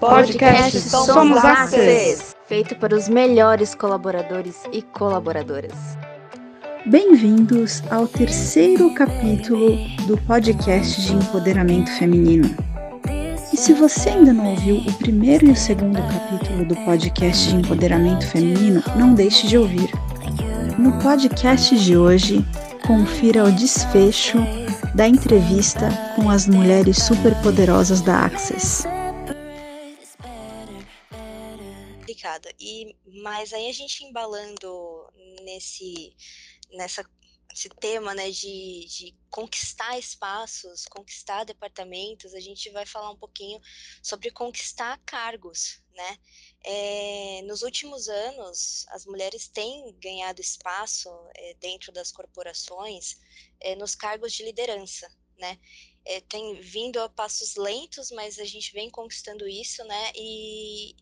Podcast Somos Access. Feito para os melhores colaboradores e colaboradoras. Bem-vindos ao terceiro capítulo do podcast de empoderamento feminino. E se você ainda não ouviu o primeiro e o segundo capítulo do podcast de empoderamento feminino, não deixe de ouvir. No podcast de hoje, confira o desfecho da entrevista com as mulheres superpoderosas da Access. E mas aí a gente embalando nesse nessa esse tema né, de, de conquistar espaços, conquistar departamentos, a gente vai falar um pouquinho sobre conquistar cargos, né? É, nos últimos anos, as mulheres têm ganhado espaço é, dentro das corporações é, nos cargos de liderança, né? É, tem vindo a passos lentos, mas a gente vem conquistando isso, né? E,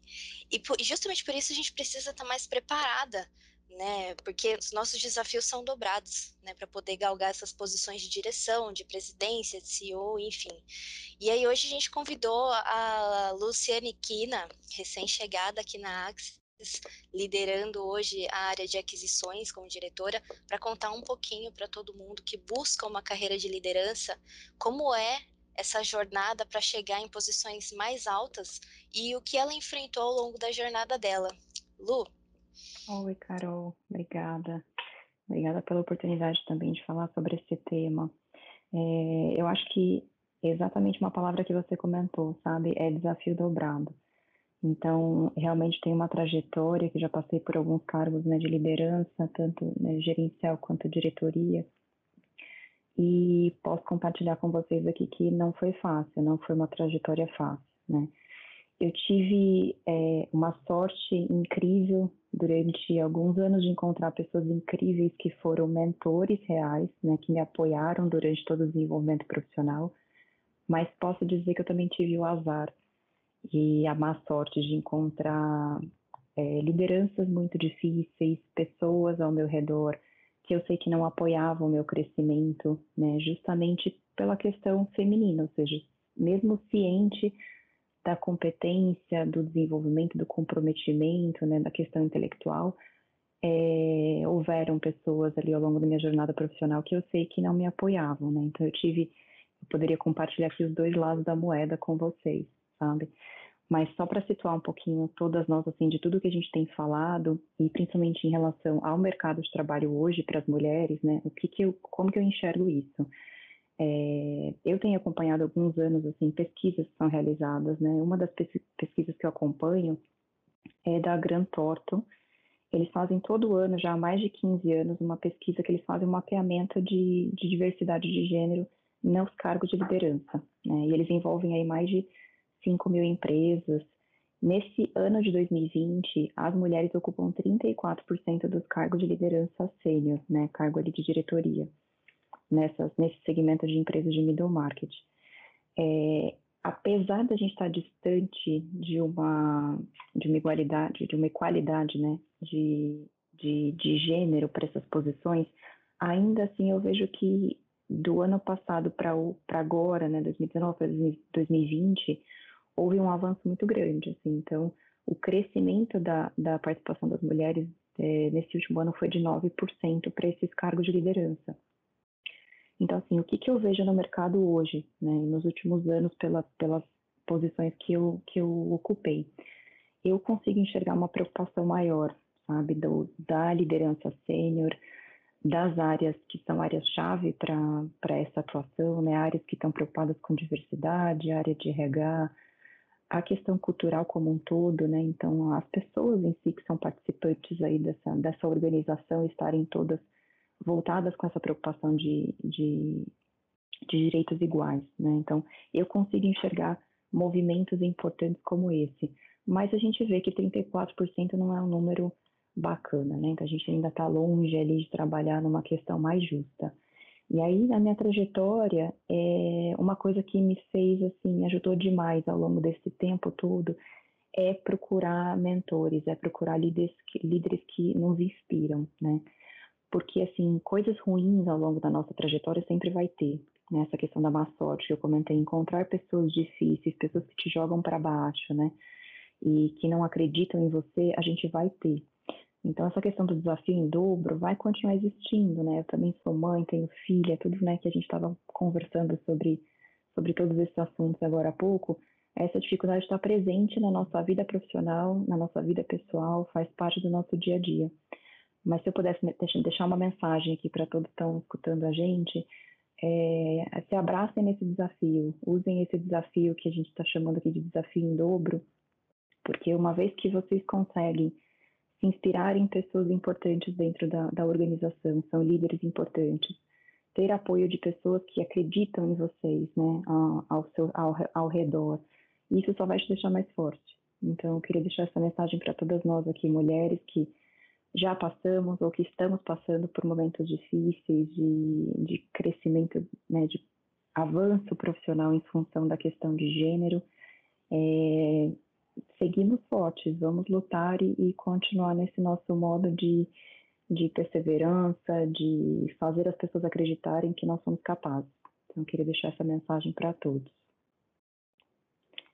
e, e justamente por isso a gente precisa estar mais preparada né? Porque os nossos desafios são dobrados, né? Para poder galgar essas posições de direção, de presidência, de CEO, enfim. E aí hoje a gente convidou a Luciane Kina, recém-chegada aqui na Axis, liderando hoje a área de aquisições como diretora, para contar um pouquinho para todo mundo que busca uma carreira de liderança, como é essa jornada para chegar em posições mais altas e o que ela enfrentou ao longo da jornada dela. Lu, Oi, Carol, obrigada. Obrigada pela oportunidade também de falar sobre esse tema. É, eu acho que exatamente uma palavra que você comentou, sabe, é desafio dobrado. Então, realmente tem uma trajetória que já passei por alguns cargos né, de liderança, tanto né, gerencial quanto diretoria. E posso compartilhar com vocês aqui que não foi fácil, não foi uma trajetória fácil, né? Eu tive é, uma sorte incrível durante alguns anos de encontrar pessoas incríveis que foram mentores reais, né, que me apoiaram durante todo o desenvolvimento profissional, mas posso dizer que eu também tive o azar e a má sorte de encontrar é, lideranças muito difíceis, pessoas ao meu redor que eu sei que não apoiavam o meu crescimento, né, justamente pela questão feminina, ou seja, mesmo ciente da competência, do desenvolvimento, do comprometimento, né, da questão intelectual, é, houveram pessoas ali ao longo da minha jornada profissional que eu sei que não me apoiavam, né? Então eu tive, eu poderia compartilhar aqui os dois lados da moeda com vocês, sabe? Mas só para situar um pouquinho todas nós, assim, de tudo que a gente tem falado, e principalmente em relação ao mercado de trabalho hoje para as mulheres, né? O que que eu, como que eu enxergo isso? É, eu tenho acompanhado alguns anos assim pesquisas que são realizadas, né? Uma das pesquisas que eu acompanho é da Grant Thornton. Eles fazem todo ano, já há mais de 15 anos, uma pesquisa que eles fazem um mapeamento de, de diversidade de gênero nos cargos de liderança. Né? E eles envolvem aí mais de 5 mil empresas. Nesse ano de 2020, as mulheres ocupam 34% dos cargos de liderança sênior, né? Cargo ali de diretoria nessas, nesse segmento de empresas de middle market. É, apesar da gente estar distante de uma, de uma igualdade, de uma equalidade né, de, de, de gênero para essas posições, ainda assim eu vejo que do ano passado para agora, né, 2019 para 2020, houve um avanço muito grande. Assim, então, o crescimento da, da participação das mulheres é, nesse último ano foi de 9% para esses cargos de liderança. Então, assim, o que, que eu vejo no mercado hoje, né, nos últimos anos, pela, pelas posições que eu, que eu ocupei? Eu consigo enxergar uma preocupação maior, sabe, do, da liderança sênior, das áreas que são áreas-chave para essa atuação, né, áreas que estão preocupadas com diversidade, área de RH, a questão cultural como um todo, né, então as pessoas em si que são participantes aí dessa, dessa organização estarem todas voltadas com essa preocupação de, de, de direitos iguais, né? Então, eu consigo enxergar movimentos importantes como esse, mas a gente vê que 34% não é um número bacana, né? Então, a gente ainda está longe ali de trabalhar numa questão mais justa. E aí, na minha trajetória, é uma coisa que me fez, assim, me ajudou demais ao longo desse tempo todo, é procurar mentores, é procurar líderes que, líderes que nos inspiram, né? porque assim coisas ruins ao longo da nossa trajetória sempre vai ter, né? questão da má sorte que eu comentei, encontrar pessoas difíceis, pessoas que te jogam para baixo, né? E que não acreditam em você, a gente vai ter. Então, essa questão do desafio em dobro vai continuar existindo, né? Eu também sou mãe, tenho filha, tudo né, que a gente estava conversando sobre, sobre todos esses assuntos agora há pouco. Essa dificuldade está presente na nossa vida profissional, na nossa vida pessoal, faz parte do nosso dia a dia. Mas se eu pudesse deixar uma mensagem aqui para todos que estão escutando a gente, é, se abracem nesse desafio, usem esse desafio que a gente está chamando aqui de desafio em dobro, porque uma vez que vocês conseguem se inspirar em pessoas importantes dentro da, da organização, são líderes importantes, ter apoio de pessoas que acreditam em vocês, né, ao, seu, ao, ao redor, isso só vai te deixar mais forte. Então, eu queria deixar essa mensagem para todas nós aqui, mulheres que já passamos ou que estamos passando por momentos difíceis de, de crescimento, né, de avanço profissional em função da questão de gênero. É, seguimos fortes, vamos lutar e, e, continuar nesse nosso modo de, de perseverança, de fazer as pessoas acreditarem que nós somos capazes. Então, eu queria deixar essa mensagem para todos.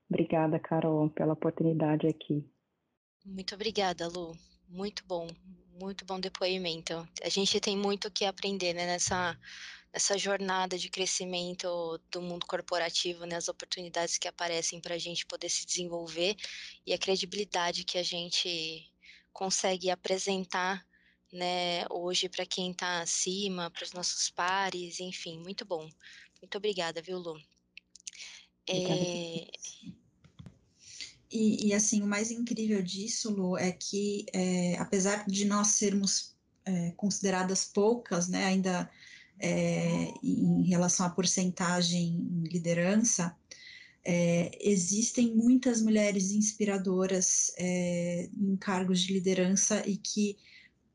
Obrigada, Carol, pela oportunidade aqui. Muito obrigada, Lu. Muito bom, muito bom depoimento. A gente tem muito o que aprender né, nessa, nessa jornada de crescimento do mundo corporativo, né, as oportunidades que aparecem para a gente poder se desenvolver e a credibilidade que a gente consegue apresentar né, hoje para quem está acima, para os nossos pares, enfim, muito bom. Muito obrigada, viu, Lu? É, e, e, assim, o mais incrível disso, Lu, é que é, apesar de nós sermos é, consideradas poucas, né, ainda é, em relação à porcentagem em liderança, é, existem muitas mulheres inspiradoras é, em cargos de liderança e que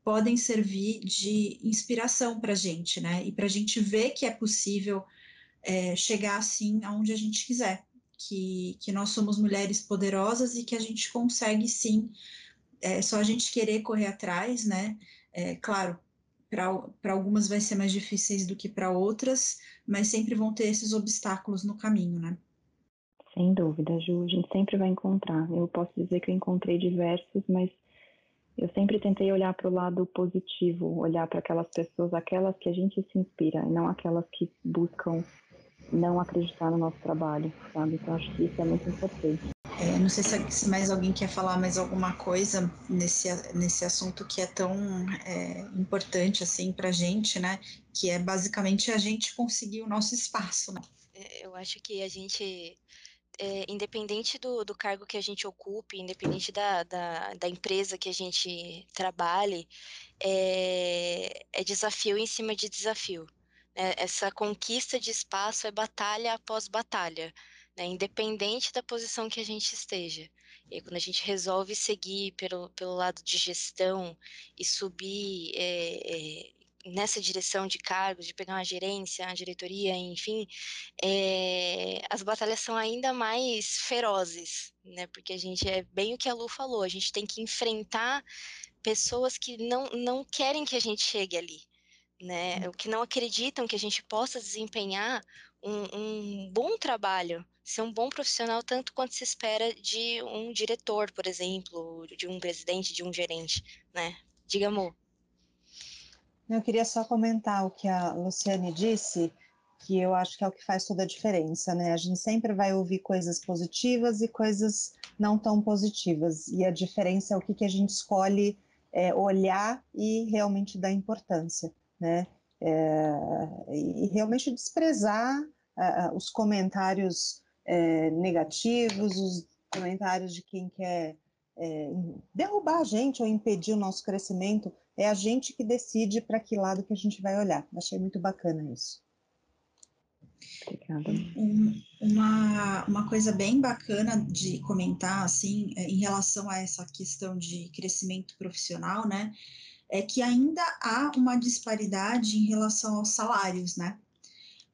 podem servir de inspiração para a gente, né, e para a gente ver que é possível é, chegar assim aonde a gente quiser que, que nós somos mulheres poderosas e que a gente consegue sim, é só a gente querer correr atrás, né? É, claro, para algumas vai ser mais difíceis do que para outras, mas sempre vão ter esses obstáculos no caminho, né? Sem dúvida, Ju, a gente sempre vai encontrar. Eu posso dizer que eu encontrei diversos, mas eu sempre tentei olhar para o lado positivo, olhar para aquelas pessoas, aquelas que a gente se inspira, e não aquelas que buscam não acreditar no nosso trabalho, sabe? Então acho que isso é muito importante. É, não sei se, mais alguém quer falar mais alguma coisa nesse, nesse assunto que é tão é, importante assim para a gente, né? Que é basicamente a gente conseguir o nosso espaço, né? É, eu acho que a gente é, independente do, do, cargo que a gente ocupe, independente da, da, da empresa que a gente trabalhe, é, é, desafio em cima de desafio. Né? Essa conquista de espaço é batalha após batalha, né? independente da posição que a gente esteja. E quando a gente resolve seguir pelo, pelo lado de gestão e subir é, é, nessa direção de cargos, de pegar uma gerência, uma diretoria, enfim, é, as batalhas são ainda mais ferozes, né? Porque a gente é bem o que a Lu falou, a gente tem que enfrentar pessoas que não, não querem que a gente chegue ali né, que não acreditam que a gente possa desempenhar um, um, bom trabalho, ser um bom profissional tanto quanto se espera de um diretor, por exemplo, de um presidente, de um gerente, né? Diga, amor. Eu queria só comentar o que a Luciane disse, que eu acho que é o que faz toda a diferença, né? A gente sempre vai ouvir coisas positivas e coisas não tão positivas, e a diferença é o que, que a gente escolhe é, olhar e realmente dar importância né? É, e realmente desprezar uh, os comentários é, negativos, os comentários de quem quer é, derrubar a gente ou impedir o nosso crescimento. É a gente que decide para que lado que a gente vai olhar. Achei muito bacana isso. Obrigada. Um, uma, uma coisa bem bacana de comentar, assim, é, em relação a essa questão de crescimento profissional, né? é que ainda há uma disparidade em relação aos salários, né?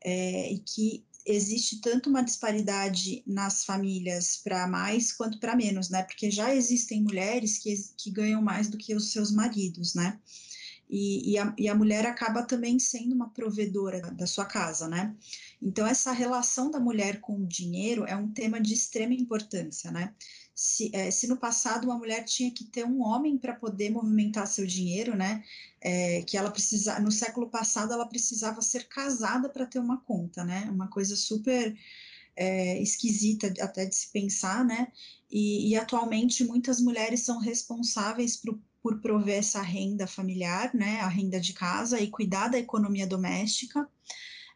É, e que existe tanto uma disparidade nas famílias para mais quanto para menos, né? Porque já existem mulheres que, que ganham mais do que os seus maridos, né? E, e, a, e, a, mulher acaba também sendo uma provedora da sua casa, né? Então, essa relação da mulher com o dinheiro é um tema de extrema importância, né? Se, é, se no passado uma mulher tinha que ter um homem para poder movimentar seu dinheiro, né? É, que ela precisa, no século passado ela precisava ser casada para ter uma conta, né? Uma coisa super é, esquisita até de se pensar, né? E, e atualmente muitas mulheres são responsáveis por prover essa renda familiar, né, a renda de casa e cuidar da economia doméstica.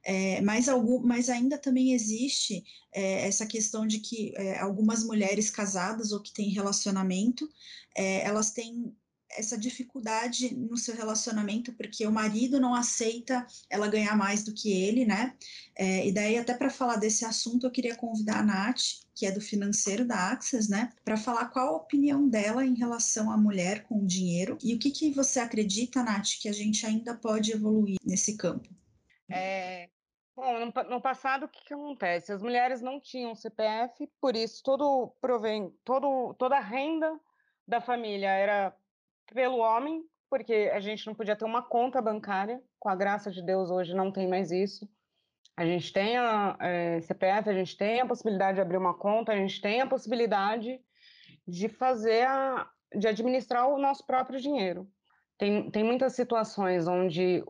É, mas, algum, mas ainda também existe é, essa questão de que é, algumas mulheres casadas ou que têm relacionamento, é, elas têm essa dificuldade no seu relacionamento, porque o marido não aceita ela ganhar mais do que ele, né? É, e daí, até para falar desse assunto, eu queria convidar a Nath, que é do financeiro da Access, né, para falar qual a opinião dela em relação à mulher com o dinheiro e o que, que você acredita, Nath, que a gente ainda pode evoluir nesse campo. É, Bom, no, no, passado, o que, que, acontece? As mulheres não tinham CPF, por isso todo provém, todo, toda a renda da família era pelo homem, porque a gente não podia ter uma conta bancária. Com a graça de Deus, hoje não tem mais isso. A gente tem a é, CPF, a gente tem a possibilidade de abrir uma conta, a gente tem a possibilidade de fazer a, de administrar o nosso próprio dinheiro. Tem, tem muitas situações onde,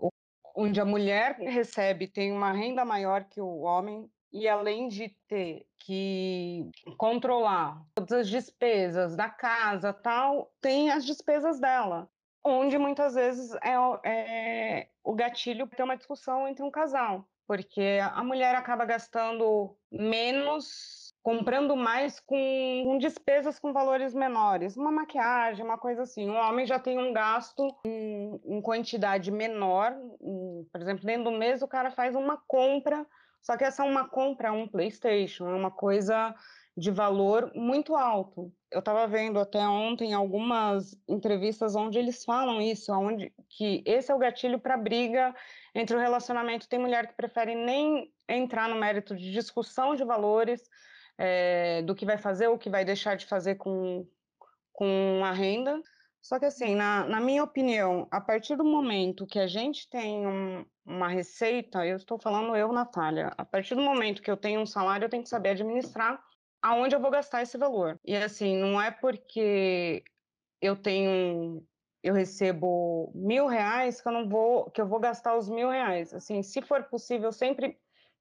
onde a mulher recebe, tem uma renda maior que o homem, e além de ter que controlar todas as despesas da casa tal, tem as despesas dela, onde muitas vezes é, é o gatilho ter uma discussão entre um casal, porque a mulher acaba gastando menos, comprando mais com, com despesas com valores menores, uma maquiagem, uma coisa assim. O homem já tem um gasto em, em quantidade menor, em, por exemplo, dentro do mês o cara faz uma compra só que essa é uma compra, um PlayStation, é uma coisa de valor muito alto. Eu estava vendo até ontem algumas entrevistas onde eles falam isso, onde que esse é o gatilho para briga entre o relacionamento. Tem mulher que prefere nem entrar no mérito de discussão de valores, é, do que vai fazer ou que vai deixar de fazer com, com a renda. Só que assim, na, na minha opinião, a partir do momento que a gente tem um, uma receita, eu estou falando eu, Natália, a partir do momento que eu tenho um salário, eu tenho que saber administrar aonde eu vou gastar esse valor. E assim, não é porque eu tenho, eu recebo mil reais que eu não vou, que eu vou gastar os mil reais. Assim, se for possível, sempre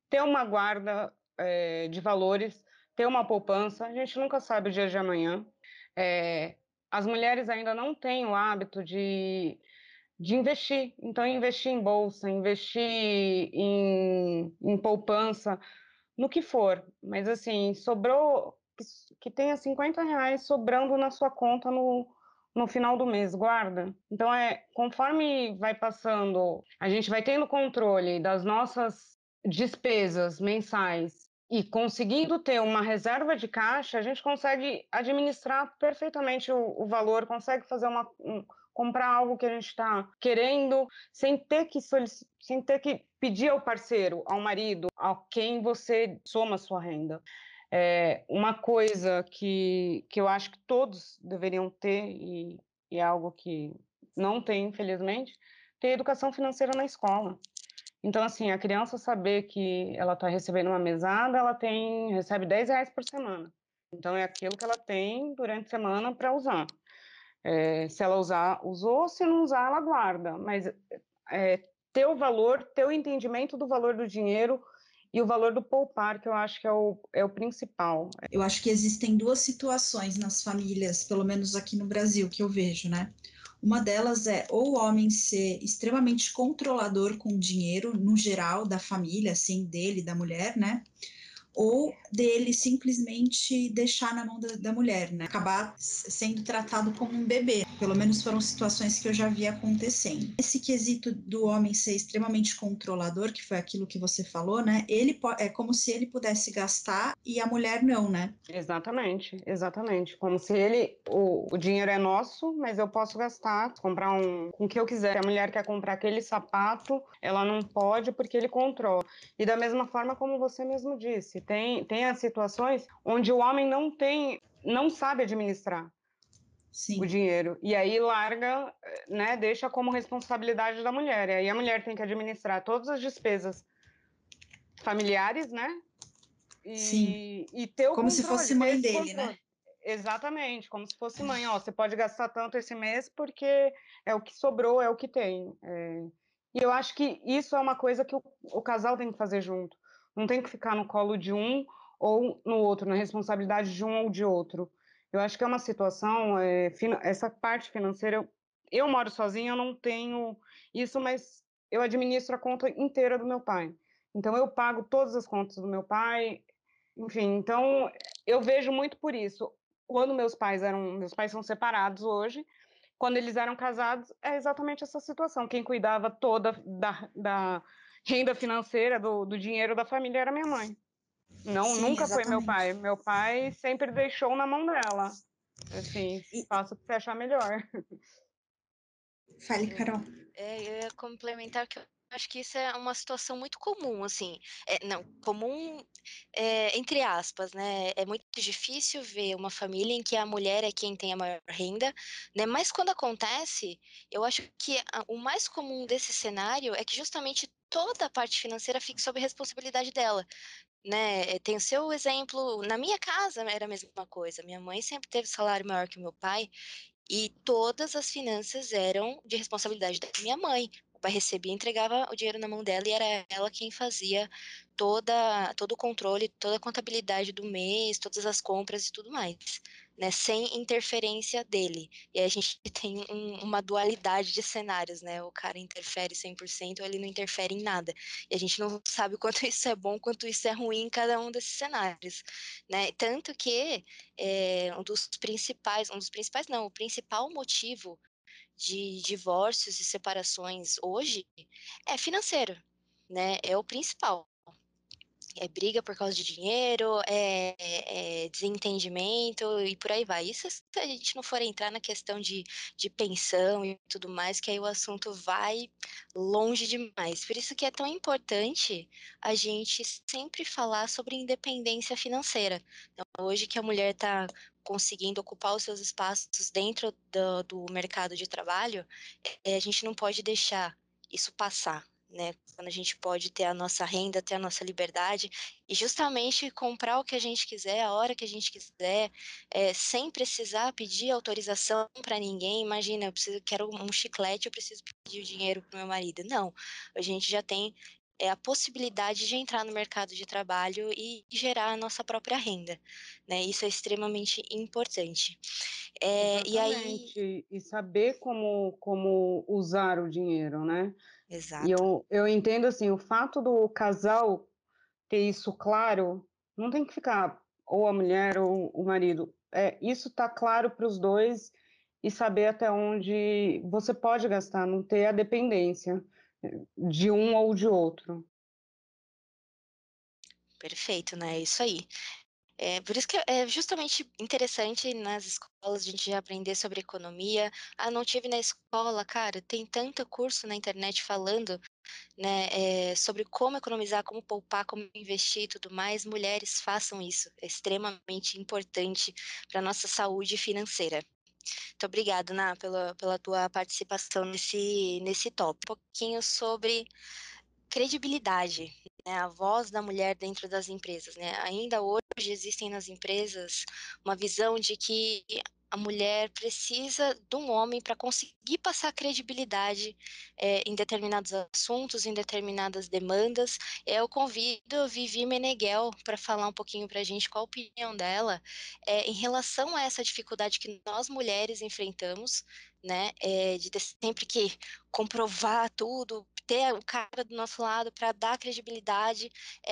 ter uma guarda é, de valores, ter uma poupança. A gente nunca sabe o dia de amanhã. É, as mulheres ainda não têm o hábito de de investir. Então, investir em bolsa, investir em, em poupança, no que for. Mas, assim, sobrou, que tenha 50 reais sobrando na sua conta no, no final do mês, guarda. Então, é conforme vai passando, a gente vai tendo controle das nossas despesas mensais e conseguindo ter uma reserva de caixa, a gente consegue administrar perfeitamente o, o valor, consegue fazer uma, um, comprar algo que a gente está querendo, sem ter que sem ter que pedir ao parceiro, ao marido, a quem você soma sua renda. É uma coisa que, que eu acho que todos deveriam ter, e, e é algo que não tem, infelizmente, ter educação financeira na escola. Então, assim, a criança saber que ela está recebendo uma mesada, ela tem recebe 10 reais por semana. Então, é aquilo que ela tem durante a semana para usar. É, se ela usar, usou, se não usar, ela guarda. Mas é, ter o valor, ter o entendimento do valor do dinheiro e o valor do poupar, que eu acho que é o, é o principal. Eu acho que existem duas situações nas famílias, pelo menos aqui no Brasil, que eu vejo, né? Uma delas é ou o homem ser extremamente controlador com o dinheiro, no geral, da família, assim, dele, da mulher, né? Ou dele simplesmente deixar na mão da, da, mulher, né? Acabar sendo tratado como um bebê. Pelo menos foram situações que eu já vi acontecendo. Esse quesito do homem ser extremamente controlador, que foi aquilo que você falou, né? Ele é como se ele pudesse gastar e a mulher não, né? Exatamente, exatamente. Como se ele, o, o dinheiro é nosso, mas eu posso gastar, comprar um com o que eu quiser. Se a mulher quer comprar aquele sapato, ela não pode porque ele controla. E da mesma forma como você mesmo disse, tem, tem as situações onde o homem não tem, não sabe administrar. Sim. o dinheiro. E aí larga, né, deixa como responsabilidade da mulher. E aí a mulher tem que administrar todas as despesas familiares, né? E, Sim. E ter o Como controle, se fosse mãe dele, né? controle. né? Exatamente, como se fosse mãe. Ó, você pode gastar tanto esse mês porque é o que sobrou, é o que tem. É... E eu acho que isso é uma coisa que o, o casal tem que fazer junto. Não tem que ficar no colo de um ou no outro, na responsabilidade de um ou de outro. Eu acho que é uma situação, é, essa parte financeira, eu, eu moro sozinha, eu não tenho isso, mas eu administro a conta inteira do meu pai. Então eu pago todas as contas do meu pai, enfim, então eu vejo muito por isso. Quando meus pais eram, meus pais são separados hoje, quando eles eram casados, é exatamente essa situação. Quem cuidava toda da, da renda financeira, do, do dinheiro da família era minha mãe. Não, Sim, nunca exatamente. foi meu pai. Meu pai sempre deixou na mão dela. Assim, e... faça o que você achar melhor. Fale, Carol. É, eu ia complementar que eu acho que isso é uma situação muito comum, assim, é, não, comum é, entre aspas, né? É muito difícil ver uma família em que a mulher é quem tem a maior renda, né? Mas quando acontece, eu acho que o mais comum desse cenário é que justamente toda a parte financeira fique sob responsabilidade dela né? Tem o seu exemplo. Na minha casa era a mesma coisa. Minha mãe sempre teve salário maior que o meu pai e todas as finanças eram de responsabilidade da minha mãe. O recebia, entregava o dinheiro na mão dela e era ela quem fazia toda todo o controle, toda a contabilidade do mês, todas as compras e tudo mais né, sem interferência dele. E a gente tem um, uma dualidade de cenários, né? O cara interfere 100% ou ele não interfere em nada. E a gente não sabe quanto isso é bom, quanto isso é ruim em cada um desses cenários, né? Tanto que é, um dos principais, um dos principais não, o principal motivo de divórcios e separações hoje é financeiro, né? É o principal é briga por causa de dinheiro, é, é, desentendimento e por aí vai. Isso se a gente não for entrar na questão de, de pensão e tudo mais, que aí o assunto vai longe demais. Por isso que é tão importante a gente sempre falar sobre independência financeira. Então, hoje que a mulher está conseguindo ocupar os seus espaços dentro do, do mercado de trabalho, é, a gente não pode deixar isso passar né? Quando a gente pode ter a nossa renda, ter a nossa liberdade e justamente comprar o que a gente quiser, a hora que a gente quiser, é, sem precisar pedir autorização para ninguém. Imagina, eu preciso, quero um chiclete, eu preciso pedir o dinheiro para meu marido. Não, a gente já tem é a possibilidade de entrar no mercado de trabalho e gerar a nossa própria renda, né? Isso é extremamente importante. É, e aí e saber como como usar o dinheiro, né? Exato. E eu, eu entendo assim, o fato do casal ter isso claro, não tem que ficar ou a mulher ou o marido. É, isso tá claro para os dois e saber até onde você pode gastar, não ter a dependência de um ou de outro. Perfeito, né? É isso aí. É, por isso que é justamente interessante nas escolas a gente aprender sobre economia. Ah, não tive na escola, cara, tem tanto curso na internet falando né, é, sobre como economizar, como poupar, como investir e tudo mais. Mulheres façam isso, é extremamente importante para a nossa saúde financeira. Muito obrigada, Ná, pela, pela tua participação nesse, nesse tópico. Um pouquinho sobre credibilidade, né, a voz da mulher dentro das empresas. Né? Ainda hoje existem nas empresas uma visão de que a mulher precisa de um homem para conseguir passar credibilidade é, em determinados assuntos, em determinadas demandas. Eu convido Vivi Meneghel para falar um pouquinho para a gente qual a opinião dela é, em relação a essa dificuldade que nós mulheres enfrentamos, né, é, de ter sempre que comprovar tudo, ter o cara do nosso lado para dar credibilidade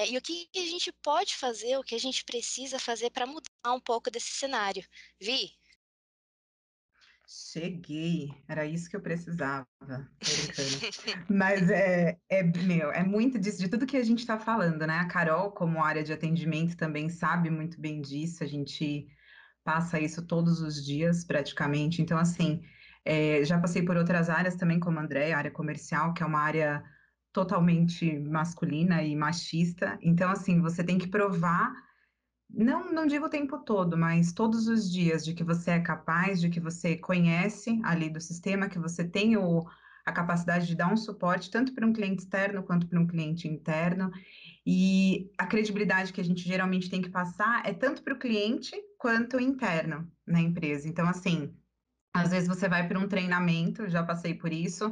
e o que a gente pode fazer, o que a gente precisa fazer para mudar um pouco desse cenário. Vi? Cheguei, era isso que eu precisava. Mas é, é, meu, é muito disso, de tudo que a gente está falando, né? A Carol, como área de atendimento, também sabe muito bem disso, a gente passa isso todos os dias, praticamente. Então, assim, é, já passei por outras áreas também, como a André, área comercial, que é uma área totalmente masculina e machista. Então, assim, você tem que provar não, não digo o tempo todo, mas todos os dias, de que você é capaz, de que você conhece ali do sistema, que você tem o, a capacidade de dar um suporte tanto para um cliente externo quanto para um cliente interno. E a credibilidade que a gente geralmente tem que passar é tanto para o cliente quanto interno na empresa. Então, assim, às vezes você vai para um treinamento, já passei por isso,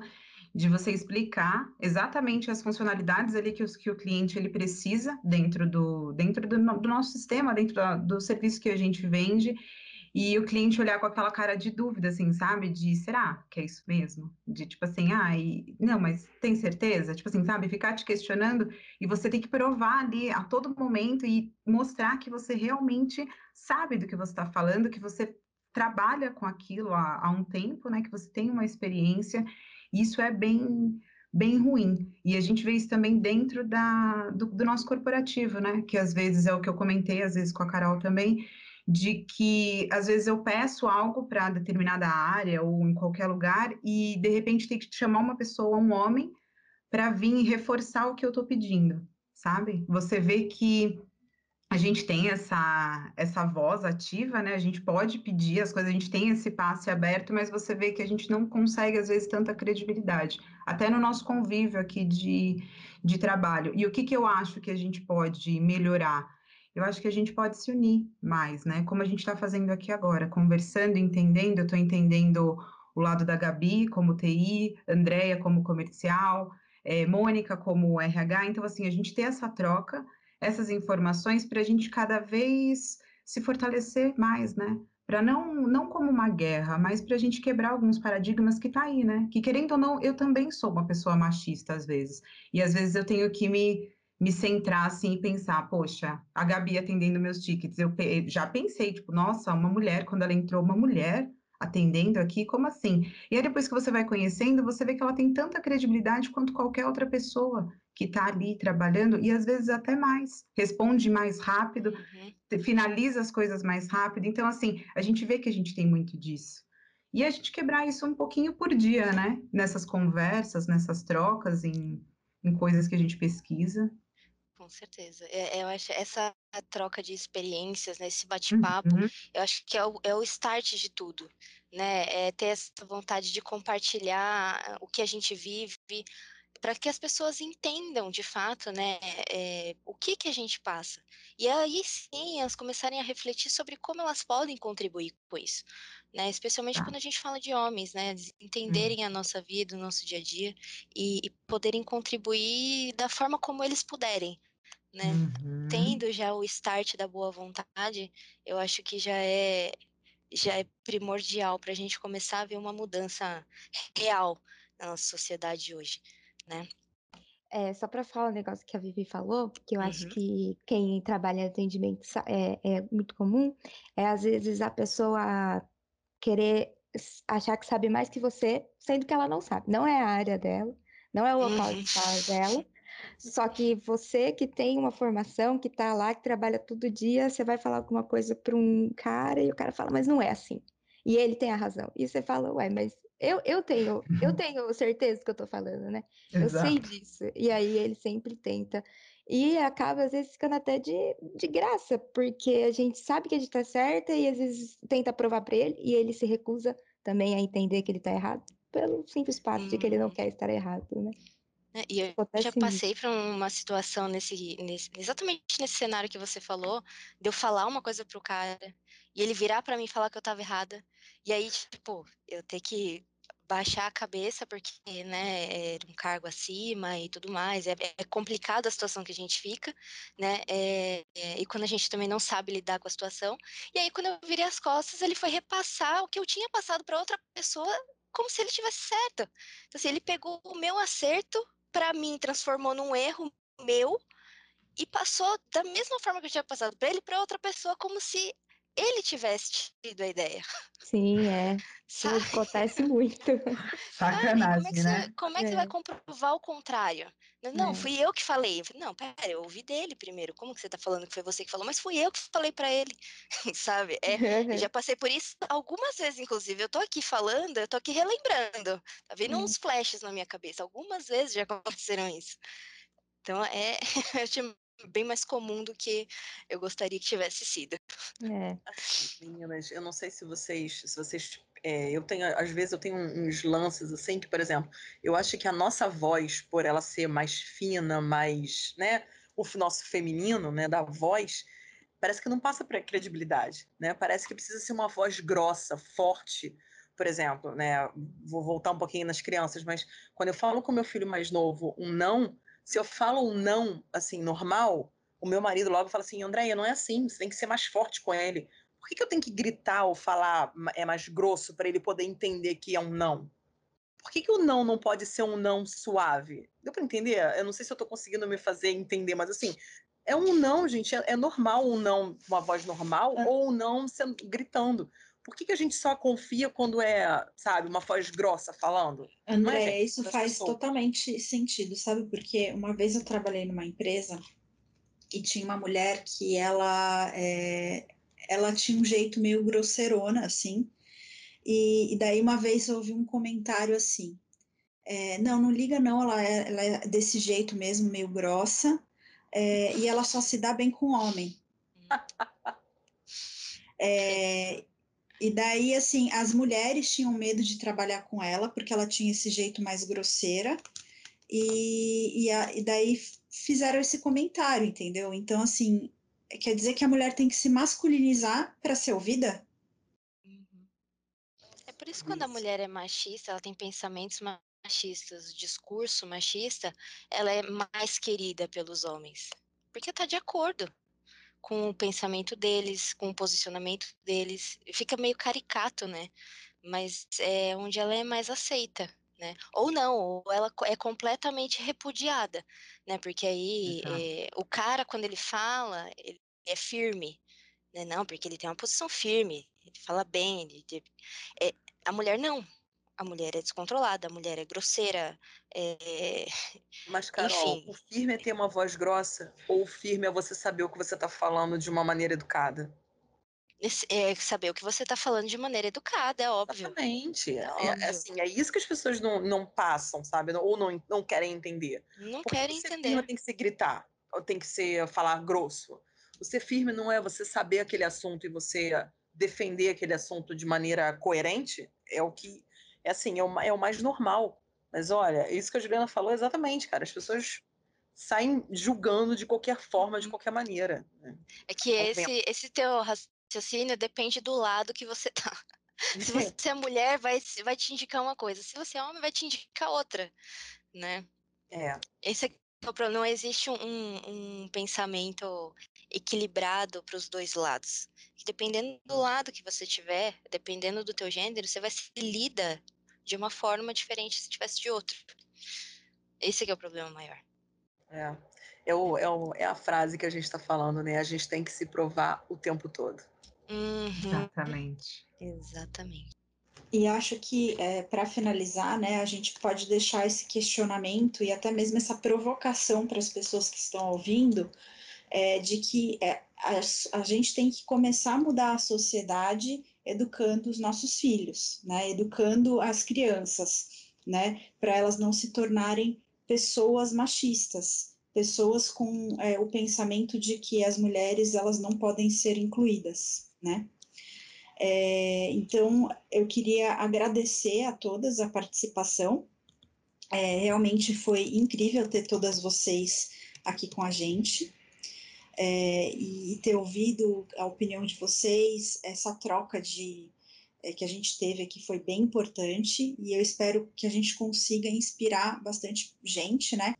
de você explicar exatamente as funcionalidades ali que, os, que o cliente ele precisa dentro do, dentro do, do nosso sistema, dentro do, do serviço que a gente vende, e o cliente olhar com aquela cara de dúvida, assim, sabe? De será que é isso mesmo? De tipo assim, ah, não, mas tem certeza? Tipo assim, sabe? Ficar te questionando e você tem que provar ali a todo momento e mostrar que você realmente sabe do que você está falando, que você trabalha com aquilo há, há um tempo, né? Que você tem uma experiência isso é bem bem ruim. E a gente vê isso também dentro da, do, do, nosso corporativo, né? Que às vezes é o que eu comentei, às vezes com a Carol também, de que às vezes eu peço algo para determinada área ou em qualquer lugar e de repente tem que chamar uma pessoa, um homem, para vir reforçar o que eu estou pedindo, sabe? Você vê que a gente tem essa, essa voz ativa, né? A gente pode pedir as coisas, a gente tem esse passe aberto, mas você vê que a gente não consegue, às vezes, tanta credibilidade. Até no nosso convívio aqui de, de trabalho. E o que, que eu acho que a gente pode melhorar? Eu acho que a gente pode se unir mais, né? Como a gente está fazendo aqui agora, conversando, entendendo. Eu estou entendendo o lado da Gabi como TI, Andréia como comercial, é, Mônica como RH. Então, assim, a gente ter essa troca essas informações para a gente cada vez se fortalecer mais, né? Para não, não como uma guerra, mas para a gente quebrar alguns paradigmas que tá aí, né? Que querendo ou não, eu também sou uma pessoa machista às vezes. E às vezes eu tenho que me, me centrar assim e pensar, poxa, a Gabi atendendo meus tickets, eu já pensei, tipo, nossa, uma mulher, quando ela entrou, uma mulher atendendo aqui, como assim? E aí depois que você vai conhecendo, você vê que ela tem tanta credibilidade quanto qualquer outra pessoa que está ali trabalhando, e às vezes até mais, responde mais rápido, uhum. finaliza as coisas mais rápido. Então, assim, a gente vê que a gente tem muito disso. E a gente quebrar isso um pouquinho por dia, né? Nessas conversas, nessas trocas, em, em coisas que a gente pesquisa. Com certeza. É, eu acho essa troca de experiências, né, esse bate-papo, uhum. eu acho que é o, é o start de tudo, né? É ter essa vontade de compartilhar o que a gente vive, para que as pessoas entendam de fato, né, é, o que que a gente passa. E aí sim, elas começarem a refletir sobre como elas podem contribuir com isso, né, especialmente tá. quando a gente fala de homens, né, entenderem uhum. a nossa vida, o nosso dia a dia e, e, poderem contribuir da forma como eles puderem, né. Uhum. Tendo já o start da boa vontade, eu acho que já é já é primordial para a gente começar a ver uma mudança real na nossa sociedade hoje né? É, só para falar um negócio que a Vivi falou, que eu uhum. acho que quem trabalha em atendimento é, é muito comum, é às vezes a pessoa querer achar que sabe mais que você, sendo que ela não sabe. Não é a área dela, não é o local de fala dela. Só que você que tem uma formação, que está lá, que trabalha todo dia, você vai falar alguma coisa para um cara e o cara fala, mas não é assim. E ele tem a razão. E você fala, ué, mas eu, eu tenho, eu tenho certeza que eu tô falando, né? Exato. Eu sei disso. E aí ele sempre tenta. E acaba, às vezes, ficando até de, de graça, porque a gente sabe que a gente tá certa e às vezes tenta provar para ele e ele se recusa também a entender que ele tá errado, pelo simples fato hum. de que ele não uhum. quer estar errado, né? É, e eu Acontece já passei por uma situação nesse, nesse, exatamente nesse cenário que você falou, de eu falar uma coisa pro cara e ele virar para mim e falar que eu tava errada. E aí, tipo, eu ter que baixar a cabeça porque, né, é um cargo acima e tudo mais. É, é complicada a situação que a gente fica, né? É, é, e quando a gente também não sabe lidar com a situação. E aí, quando eu virei as costas, ele foi repassar o que eu tinha passado para outra pessoa como se ele tivesse certo. Então, assim, ele pegou o meu acerto para mim transformou num erro meu e passou da mesma forma que eu tinha passado para ele para outra pessoa como se ele tivesse tido a ideia. Sim, é. Isso acontece muito. Sacanagem, como é né? Você, como é que é. você vai comprovar o contrário? Não, é. fui eu que falei. Não, pera, eu ouvi dele primeiro. Como que você tá falando que foi você que falou? Mas fui eu que falei para ele, sabe? É, eu já passei por isso algumas vezes, inclusive. Eu tô aqui falando, eu tô aqui relembrando. Tá vendo uns flashes na minha cabeça. Algumas vezes já aconteceram isso. Então, é, eu te bem mais comum do que eu gostaria que tivesse sido. É. Meninas, eu não sei se vocês, se vocês é, eu tenho, às vezes eu tenho uns lances assim que, por exemplo, eu acho que a nossa voz, por ela ser mais fina, mais, né, o nosso feminino, né, da voz, parece que não passa para credibilidade, né? Parece que precisa ser uma voz grossa, forte, por exemplo, né? Vou voltar um pouquinho nas crianças, mas quando eu falo com meu filho mais novo um não, se eu falo um não, assim, normal, o meu marido logo fala assim, Andréia, não é assim, você tem que ser mais forte com ele. Por que, que eu tenho que gritar ou falar é mais grosso para ele poder entender que é um não? Por que, que o não não pode ser um não suave? Deu para entender? Eu não sei se eu estou conseguindo me fazer entender, mas assim, é um não, gente. É, é normal um não, uma voz normal, é. ou um não sendo, gritando. Por que, que a gente só confia quando é, sabe, uma voz grossa falando? André, é, isso faz totalmente sentido, sabe? Porque uma vez eu trabalhei numa empresa e tinha uma mulher que ela, é, ela tinha um jeito meio grosseirona, assim. E, e daí uma vez eu ouvi um comentário assim, é, não, não liga não, ela é, ela é, desse jeito mesmo, meio grossa, é, e ela só se dá bem com homem. E daí, assim, as mulheres tinham medo de trabalhar com ela, porque ela tinha esse jeito mais grosseira, e, e, a, e daí fizeram esse comentário, entendeu? Então, assim, quer dizer que a mulher tem que se masculinizar para ser ouvida? Uhum. É por isso que quando a mulher é machista, ela tem pensamentos machistas, discurso machista, ela é mais querida pelos homens. Porque está de acordo com o pensamento deles, com o posicionamento deles. Fica meio caricato, né? Mas é onde ela é mais aceita, né? Ou não, ou ela é completamente repudiada, né? Porque aí é, o cara, quando ele fala, ele é firme, né? Não, porque ele tem uma posição firme, ele fala bem, ele, ele, é, a mulher não, a mulher é descontrolada, a mulher é grosseira. É... Mas, Carol, Enfim. o firme é ter uma voz grossa ou o firme é você saber o que você está falando de uma maneira educada? É saber o que você está falando de maneira educada, é óbvio. Exatamente. É, é, óbvio. é, assim, é isso que as pessoas não, não passam, sabe? Ou não, não querem entender. Não Porque querem entender. Firme tem que ser gritar, ou tem que ser falar grosso. O ser firme não é você saber aquele assunto e você defender aquele assunto de maneira coerente, é o que é assim, é o, é o mais normal. Mas olha, isso que a Juliana falou exatamente, cara. As pessoas saem julgando de qualquer forma, de qualquer maneira. Né? É que esse, esse teu raciocínio depende do lado que você tá. Se você é mulher, vai, vai te indicar uma coisa. Se você é homem, vai te indicar outra, né? É. Esse é o problema. Não existe um, um pensamento equilibrado para os dois lados. Dependendo do lado que você tiver, dependendo do teu gênero, você vai se lida de uma forma diferente se tivesse de outro. Esse é o problema maior. É. É, o, é, o, é a frase que a gente está falando, né? A gente tem que se provar o tempo todo. Uhum. Exatamente. Exatamente. E acho que, é, para finalizar, né, a gente pode deixar esse questionamento e até mesmo essa provocação para as pessoas que estão ouvindo, é, de que é, a, a gente tem que começar a mudar a sociedade educando os nossos filhos, né, educando as crianças, né, para elas não se tornarem pessoas machistas, pessoas com é, o pensamento de que as mulheres elas não podem ser incluídas, né. É, então, eu queria agradecer a todas a participação. É, realmente foi incrível ter todas vocês aqui com a gente é, e ter ouvido a opinião de vocês, essa troca de é, que a gente teve aqui foi bem importante e eu espero que a gente consiga inspirar bastante gente, né?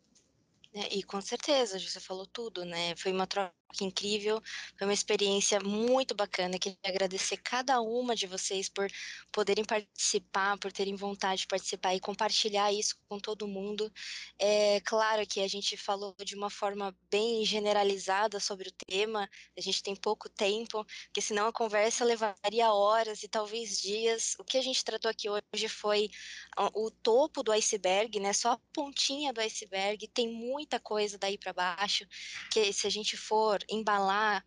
É, e com certeza, você falou tudo, né? Foi uma troca incrível, foi uma experiência muito bacana. Queria agradecer cada uma de vocês por poderem participar, por terem vontade de participar e compartilhar isso com todo mundo. É claro que a gente falou de uma forma bem generalizada sobre o tema, a gente tem pouco tempo, porque senão a conversa levaria horas e talvez dias. O que a gente tratou aqui hoje foi o topo do iceberg, né? Só a pontinha do iceberg, tem muita coisa daí para baixo, que se a gente for embalar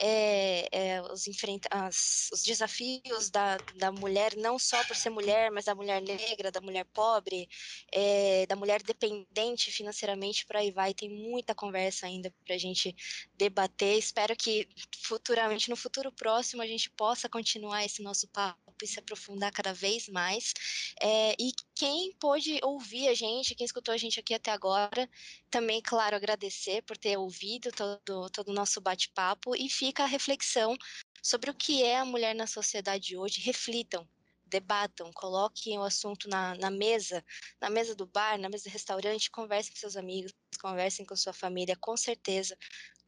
é, é, os, enfrenta as, os desafios da, da mulher, não só por ser mulher, mas da mulher negra, da mulher pobre, é, da mulher dependente financeiramente, por aí vai. Tem muita conversa ainda para a gente debater. Espero que futuramente, no futuro próximo, a gente possa continuar esse nosso papo e se aprofundar cada vez mais. É, e quem pôde ouvir a gente, quem escutou a gente aqui até agora, também, claro, agradecer por ter ouvido todo, todo o nosso bate-papo e fica a reflexão sobre o que é a mulher na sociedade hoje. Reflitam, debatam, coloquem o assunto na, na, mesa, na mesa do bar, na mesa do restaurante, conversem com seus amigos, conversem com sua família, com certeza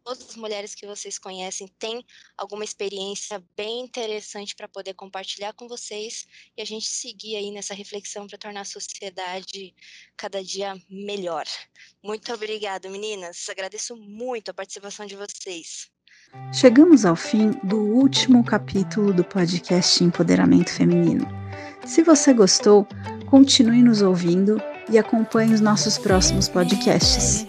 todas as mulheres que vocês conhecem têm alguma experiência bem interessante para poder compartilhar com vocês e a gente seguir aí nessa reflexão para tornar a sociedade cada dia melhor. Muito obrigada, meninas. Agradeço muito a participação de vocês. Chegamos ao fim do último capítulo do podcast Empoderamento Feminino. Se você gostou, continue nos ouvindo e acompanhe os nossos próximos podcasts.